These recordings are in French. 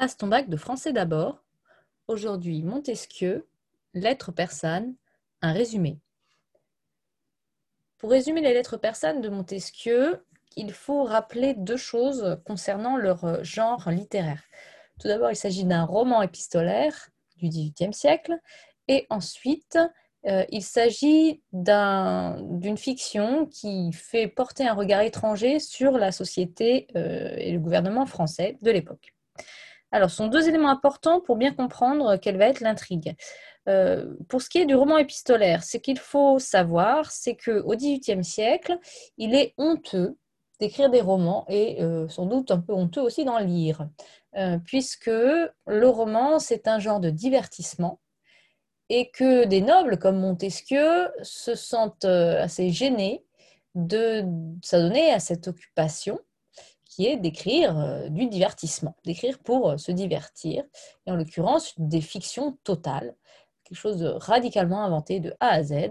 Passe ton bac de français d'abord. Aujourd'hui, Montesquieu, lettres persanes, un résumé. Pour résumer les lettres persanes de Montesquieu, il faut rappeler deux choses concernant leur genre littéraire. Tout d'abord, il s'agit d'un roman épistolaire du XVIIIe siècle et ensuite, euh, il s'agit d'une fiction qui fait porter un regard étranger sur la société euh, et le gouvernement français de l'époque. Alors, ce sont deux éléments importants pour bien comprendre quelle va être l'intrigue. Euh, pour ce qui est du roman épistolaire, ce qu'il faut savoir, c'est qu'au XVIIIe siècle, il est honteux d'écrire des romans et euh, sans doute un peu honteux aussi d'en lire, euh, puisque le roman, c'est un genre de divertissement et que des nobles comme Montesquieu se sentent assez gênés de s'adonner à cette occupation d'écrire euh, du divertissement, d'écrire pour euh, se divertir, et en l'occurrence des fictions totales, quelque chose de radicalement inventé de A à Z.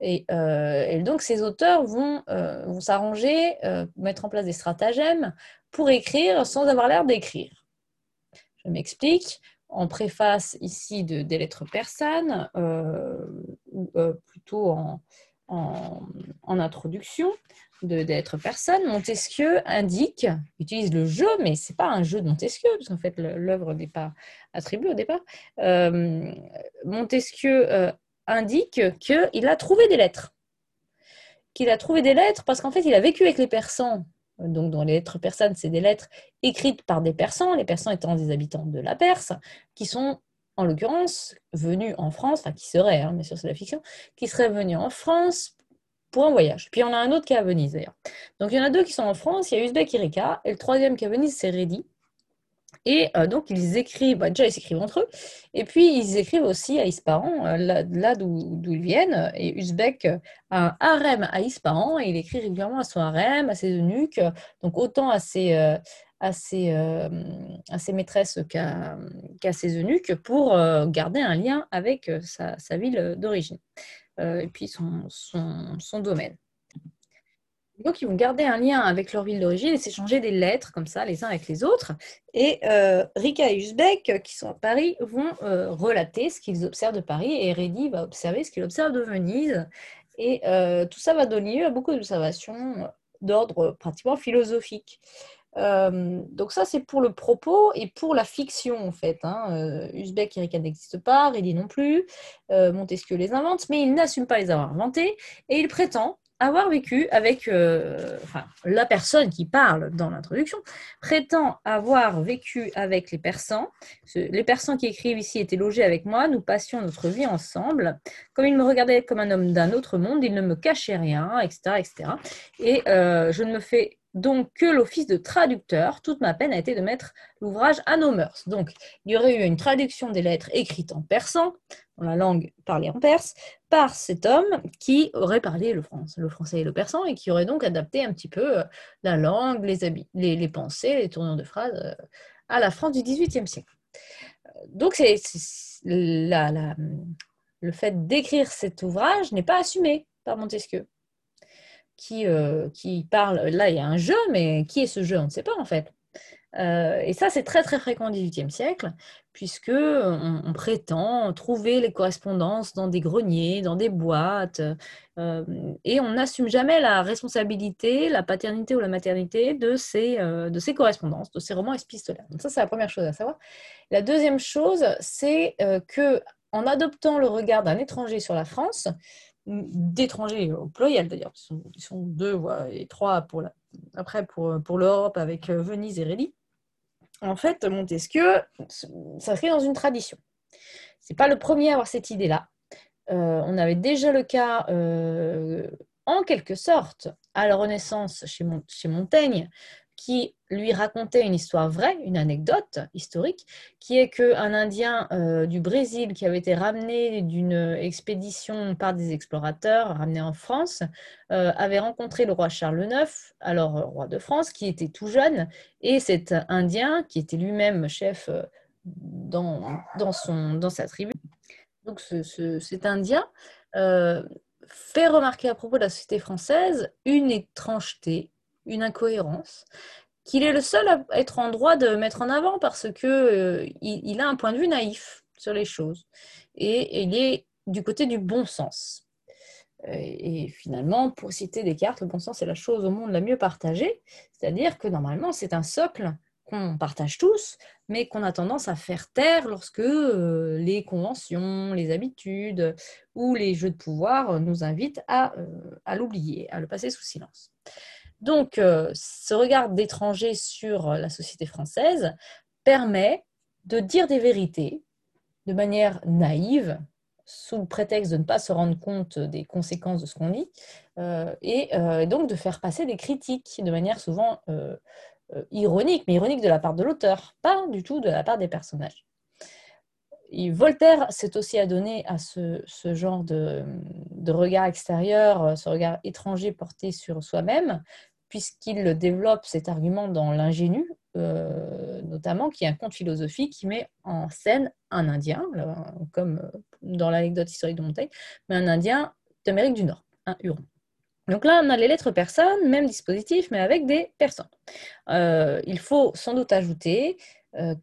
Et, euh, donc ces auteurs vont, s'arranger, mettre en place des stratagèmes pour écrire sans avoir l'air d'écrire. Je m'explique. En préface ici de, des lettres persanes, ou plutôt en, introduction de lettres persanes, Montesquieu indique, utilise le jeu, mais c'est pas un jeu de Montesquieu, parce qu'en fait l'œuvre n'est pas attribuée au départ. Euh, Montesquieu euh, indique qu'il a trouvé des lettres. Qu'il a trouvé des lettres parce qu'en fait il a vécu avec les Persans. Donc dans les lettres persanes, c'est des lettres écrites par des Persans, les Persans étant des habitants de la Perse, qui sont en l'occurrence, venu en France, enfin qui serait, hein, bien sûr c'est la fiction, qui serait venu en France pour un voyage. Puis on a un autre qui est à Venise d'ailleurs. Donc il y en a deux qui sont en France, il y a Uzbek et Rika, et le troisième qui est à Venise, c'est Reddy. Et euh, donc ils écrivent, bah, déjà ils s'écrivent entre eux, et puis ils écrivent aussi à Ispahan, euh, là, d'où ils viennent. Et Uzbek a un harem à Ispahan, et il écrit régulièrement à son harem, à ses eunuques, donc autant à ses, euh, à ses, à ses maîtresses qu'à ses eunuques pour garder un lien avec sa ville d'origine et puis son, son, domaine. Donc, ils vont garder un lien avec leur ville d'origine et s'échanger des lettres comme ça, les uns avec les autres. Et euh, Rika et Uzbek, qui sont à Paris, vont relater ce qu'ils observent de Paris et Reddy va observer ce qu'il observe de Venise. Et tout ça va donner lieu à beaucoup d'observations d'ordre pratiquement philosophique. Euh, donc ça, c'est pour le propos et pour la fiction, en fait. Hein. Euh, Uzbek et Rika n'existent pas, Reddy non plus, euh, Montesquieu les invente, mais il n'assume pas les avoir inventés, et il prétend avoir vécu avec, enfin, la personne qui parle dans l'introduction, prétend avoir vécu avec les Persans. Les Persans qui écrivent ici étaient logés avec moi, nous passions notre vie ensemble. Comme il me regardait comme un homme d'un autre monde, il ne me cachait rien, etc. etc. Et je ne me fais donc que l'office de traducteur. Toute ma peine a été de mettre l'ouvrage à nos mœurs. Donc, il y aurait eu une traduction des lettres écrites en persan, dans la langue parlée en perse, par cet homme qui aurait parlé le, français, le français et le persan et qui aurait donc adapté un petit peu euh, la langue, les, les, pensées, les tournures de phrases euh, à la France du XVIIIe siècle. Donc, c'est, le fait d'écrire cet ouvrage n'est pas assumé par Montesquieu qui, euh, qui parle. Là, il y a un jeu, mais qui est ce jeu? On ne sait pas en fait. Euh, et ça, c'est très très fréquent au XVIIIe siècle, puisque on, prétend trouver les correspondances dans des greniers, dans des boîtes, euh, et on n'assume jamais la responsabilité, la paternité ou la maternité de ces, de ces correspondances, de ces romans épistolaires. Donc ça, c'est la première chose à savoir. La deuxième chose, c'est que en adoptant le regard d'un étranger sur la France, d'étrangers au pluriel d'ailleurs, ils, sont, deux et trois pour après pour, pour l'Europe avec euh, Venise et Rély. En fait, Montesquieu s'inscrit dans une tradition. C'est pas le premier à avoir cette idée-là. Euh, on avait déjà le cas, euh, en quelque sorte, à la Renaissance chez, chez Montaigne, qui lui racontait une histoire vraie, une anecdote historique, qui est qu'un Indien euh, du Brésil qui avait été ramené d'une expédition par des explorateurs, ramené en France, euh, avait rencontré le roi Charles IX, alors euh, roi de France, qui était tout jeune, et cet Indien, qui était lui-même chef dans, dans, son, dans sa tribu, donc cet Indien fait remarquer à propos de la société française une étrangeté, une incohérence qu'il est le seul à être en droit de mettre en avant parce que euh, il, a un point de vue naïf sur les choses et, il est du côté du bon sens. Et, finalement, pour citer Descartes, le bon sens est la chose au monde la mieux partagée, c'est-à-dire que normalement c'est un socle qu'on partage tous, mais qu'on a tendance à faire taire lorsque euh, les conventions, les habitudes ou les jeux de pouvoir nous invitent euh, à l'oublier, à le passer sous silence. Donc, euh, ce regard d'étranger sur la société française permet de dire des vérités de manière naïve, sous le prétexte de ne pas se rendre compte des conséquences de ce qu'on dit, euh, euh, et donc de faire passer des critiques de manière souvent ironique, mais ironique de la part de l'auteur, pas du tout de la part des personnages. Voltaire s'est aussi adonné à ce, genre de, regard extérieur, ce regard étranger porté sur soi-même, puisqu'il développe cet argument dans l'ingénu, euh, notamment, qui est un conte philosophique qui met en scène un Indien, comme euh, dans l'anecdote historique de Montaigne, mais un Indien d'Amérique du Nord, un Huron. Donc là, on a les lettres personnes, même dispositif, mais avec des personnes. Euh, il faut sans doute ajouter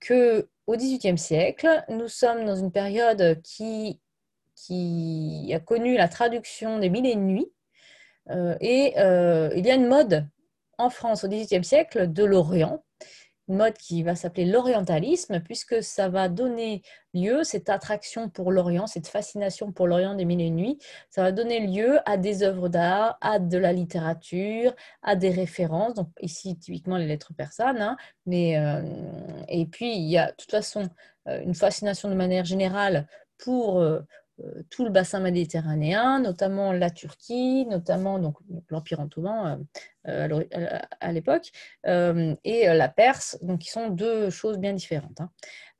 que au XVIIIe siècle, nous sommes dans une période qui, qui a connu la traduction des mille et une nuits, et il y a une mode en France au XVIIIe siècle de l'Orient, une mode qui va s'appeler l'orientalisme, puisque ça va donner lieu, cette attraction pour l'Orient, cette fascination pour l'Orient des mille et une nuits, ça va donner lieu à des œuvres d'art, à de la littérature, à des références, donc ici typiquement les lettres persanes, hein, mais, euh, et puis il y a de toute façon euh, une fascination de manière générale pour euh, tout le bassin méditerranéen, notamment la Turquie, notamment donc, l'Empire ottoman euh, euh, à l'époque, et la Perse, donc qui sont deux choses bien différentes.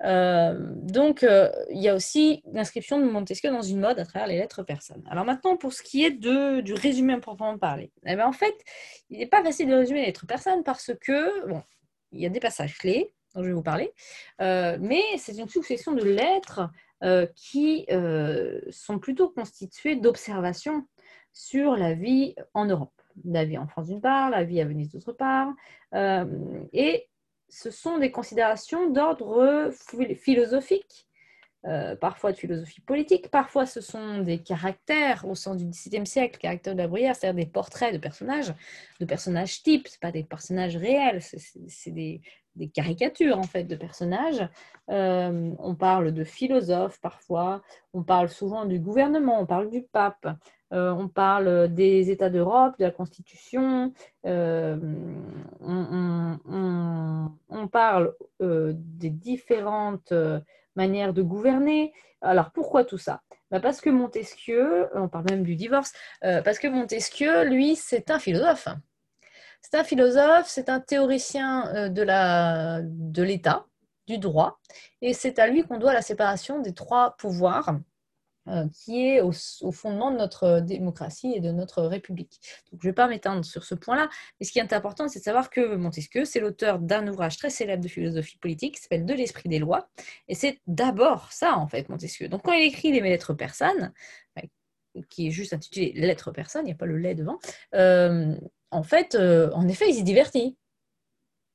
Hein. donc, il y a aussi l'inscription de Montesquieu dans une mode à travers les lettres persanes. Alors maintenant, pour ce qui est de, du résumé à proprement parler, eh bien, en fait, il n'est pas facile de résumer les lettres persanes parce que, bon, il y a des passages clés dont je vais vous parler, mais c'est une succession de lettres euh, qui euh, sont plutôt constituées d'observations sur la vie en Europe. La vie en France d'une part, la vie à Venise d'autre part. Euh, et ce sont des considérations d'ordre philosophique, parfois de philosophie politique, parfois ce sont des caractères au sens du XVIIe siècle, caractères de la bruyère, c'est-à-dire des portraits de personnages, de personnages types, ce pas des personnages réels, c'est des, des caricatures en fait de personnages. Euh, on parle de philosophes parfois, on parle souvent du gouvernement, on parle du pape, euh, on parle des États d'Europe, de la Constitution, euh, on, parle des différentes manières de gouverner. Alors pourquoi tout ça? Bah, Parce que Montesquieu, on parle même du divorce, parce que Montesquieu, lui, c'est un philosophe. C'est un philosophe, c'est un théoricien euh, de l'État, du droit, et c'est à lui qu'on doit la séparation des trois pouvoirs euh, qui est au, fondement de notre démocratie et de notre République. Donc, je ne vais pas m'étendre sur ce point-là, mais ce qui est important, c'est de savoir que Montesquieu, c'est l'auteur d'un ouvrage très célèbre de philosophie politique qui s'appelle De l'esprit des lois, et c'est d'abord ça, en fait, Montesquieu. Donc, quand il écrit les lettres persanes, qui est juste intitulé Lettres persanes, il n'y a pas le lait devant, euh, en fait, euh, en effet, il s'y divertit.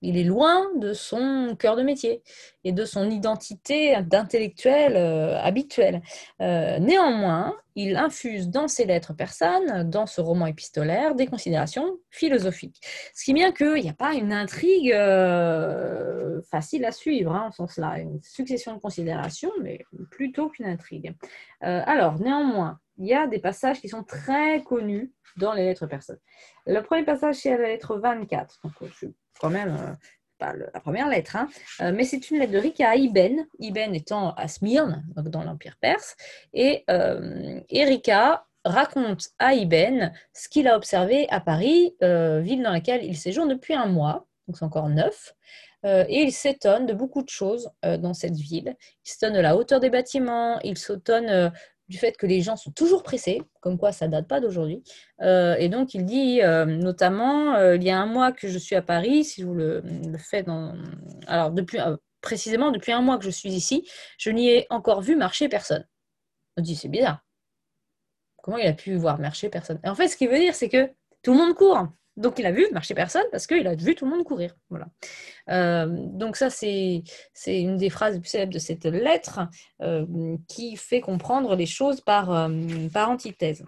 Il est loin de son cœur de métier et de son identité d'intellectuel euh, habituel. Euh, néanmoins, il infuse dans ses lettres persanes, dans ce roman épistolaire, des considérations philosophiques. Ce qui est bien qu'il n'y a pas une intrigue facile à suivre, hein, en sens là, une succession de considérations, mais plutôt qu'une intrigue. alors, néanmoins, il y a des passages qui sont très connus dans les lettres persanes. Le premier passage, c'est la lettre 24. Donc, je suis quand même euh, pas la première lettre, hein. euh, mais c'est une lettre de Rika à Ibn, Ibn étant à Smyrne, donc dans l'Empire perse. Et euh, Rika raconte à Ibn ce qu'il a observé à Paris, ville dans laquelle il séjourne depuis un mois, donc c'est encore neuf. et il s'étonne de beaucoup de choses dans cette ville. Il s'étonne de la hauteur des bâtiments, il s'étonne du fait que les gens sont toujours pressés, comme quoi ça date pas d'aujourd'hui. Euh, et donc il dit euh, notamment, euh, il y a un mois que je suis à Paris, si vous le, faites dans... Alors précisément depuis un mois que je suis ici, je n'y ai encore vu marcher personne. On dit c'est bizarre. Comment il a pu voir marcher personne? Et En fait, ce qu'il veut dire, c'est que tout le monde court. Donc il a vu marcher personne parce qu'il a vu tout le monde courir. Voilà. Euh, donc ça, c'est une des phrases plus célèbres de cette lettre euh, qui fait comprendre les choses par, euh, antithèse.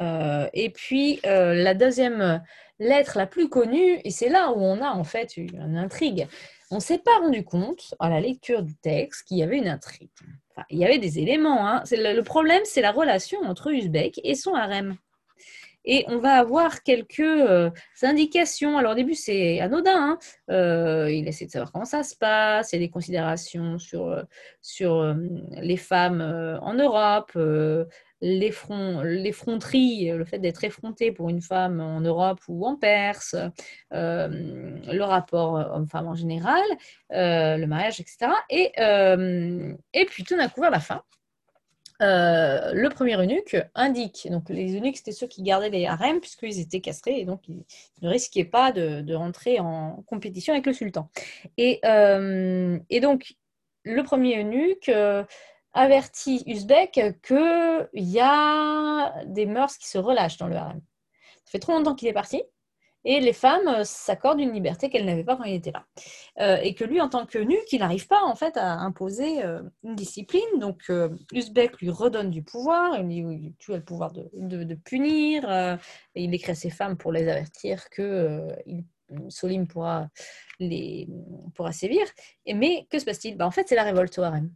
et puis la deuxième lettre la plus connue, et c'est là où on a en fait une intrigue. On s'est pas rendu compte à la lecture du texte qu'il y avait une intrigue. Il y avait des éléments. Hein. Le, le problème, c'est la relation entre Uzbek et son harem et on va avoir quelques euh, indications. Alors au début, c'est anodin. Hein. Euh, il essaie de savoir comment ça se passe. Il y a des considérations sur, euh, sur les femmes en Europe, l'effronterie, le fait d'être effronté pour une femme en Europe ou en Perse, le rapport homme-femme en général, le mariage, etc. Et, et puis tout d'un coup, vers la fin, euh, le premier eunuque indique, donc les eunuques c'était ceux qui gardaient les harems puisqu'ils étaient castrés et donc ils ne risquaient pas de, rentrer en compétition avec le sultan. Et, euh, donc le premier eunuque euh, avertit Uzbek qu'il y a des mœurs qui se relâchent dans le harem. Ça fait trop longtemps qu'il est parti et les femmes euh, s'accordent une liberté qu'elles n'avaient pas quand il était là. Euh, et que lui, en tant que nu, qu'il n'arrive pas en fait à imposer euh, une discipline. Donc, euh, Uzbek lui redonne du pouvoir, il tu as le pouvoir de, punir, il écrit à ses femmes pour les avertir que Solim pourra, les, pourra sévir. Et, mais que se passe-t-il? Bah, En fait, c'est la révolte au harem.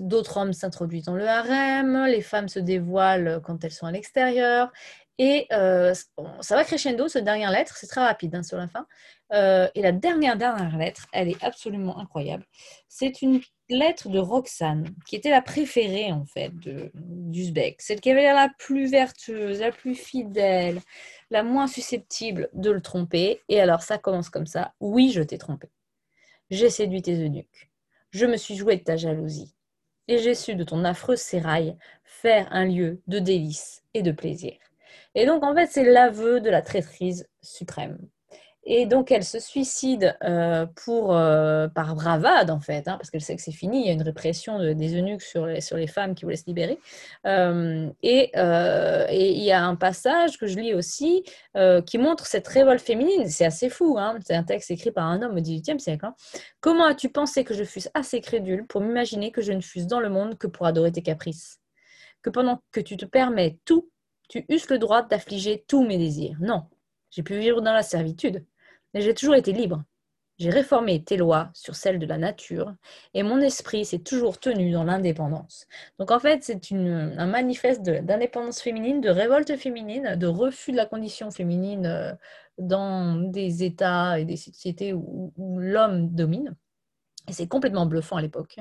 d'autres hommes s'introduisent dans le harem, les femmes se dévoilent quand elles sont à l'extérieur, et euh, ça va crescendo, cette dernière lettre, c'est très rapide hein, sur la fin. Euh, et la dernière, dernière lettre, elle est absolument incroyable. C'est une lettre de Roxane, qui était la préférée en fait d'Uzbek. Celle qui avait l'air la plus vertueuse, la plus fidèle, la moins susceptible de le tromper. Et alors ça commence comme ça. Oui, je t'ai trompé. J'ai séduit tes eunuques. Je me suis joué de ta jalousie. Et j'ai su de ton affreux sérail faire un lieu de délices et de plaisir. Et donc, en fait, c'est l'aveu de la traîtrise suprême. Et donc, elle se suicide euh, pour, euh, par bravade, en fait, hein, parce qu'elle sait que c'est fini. Il y a une répression des eunuques sur les, sur les femmes qui voulaient se libérer. Euh, et, il y a un passage que je lis aussi qui montre cette révolte féminine. C'est assez fou. Hein. c'est un texte écrit par un homme au XVIIIe siècle. Hein. Comment as-tu pensé que je fusse assez crédule pour m'imaginer que je ne fusse dans le monde que pour adorer tes caprices? Que pendant que tu te permets tout tu eusses le droit d'affliger tous mes désirs. Non, j'ai pu vivre dans la servitude, mais j'ai toujours été libre. J'ai réformé tes lois sur celles de la nature et mon esprit s'est toujours tenu dans l'indépendance. Donc en fait, c'est un manifeste d'indépendance féminine, de révolte féminine, de refus de la condition féminine euh, dans des États et des sociétés où l'homme domine. Et c'est complètement bluffant à l'époque,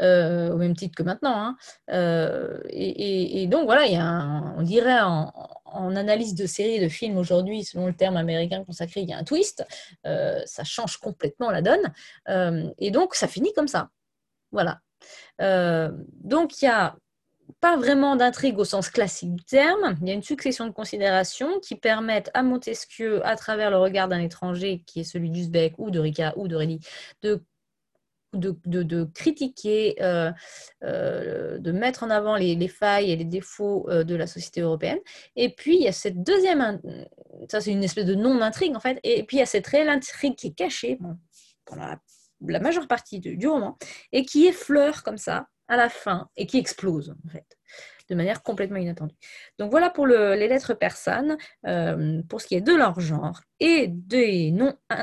euh, au même titre que maintenant. Hein. Euh, et, donc voilà, il y a on dirait en, analyse de séries, de films aujourd'hui, selon le terme américain consacré, il y a un twist. Euh, ça change complètement la donne. et donc ça finit comme ça. Voilà. donc il n'y a pas vraiment d'intrigue au sens classique du terme. Il y a une succession de considérations qui permettent à Montesquieu, à travers le regard d'un étranger, qui est celui d'Uzbek ou de Rika ou de Réli, de de, critiquer, euh, euh, de mettre en avant les, failles et les défauts euh, de la société européenne. Et puis, il y a cette deuxième, ça c'est une espèce de non-intrigue en fait, et puis il y a cette réelle intrigue qui est cachée pendant la, majeure partie du, roman, et qui effleure comme ça à la fin, et qui explose en fait de manière complètement inattendue. Donc voilà pour les lettres persanes, pour ce qui est de leur genre et des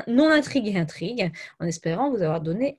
non-intrigues et intrigues, en espérant vous avoir donné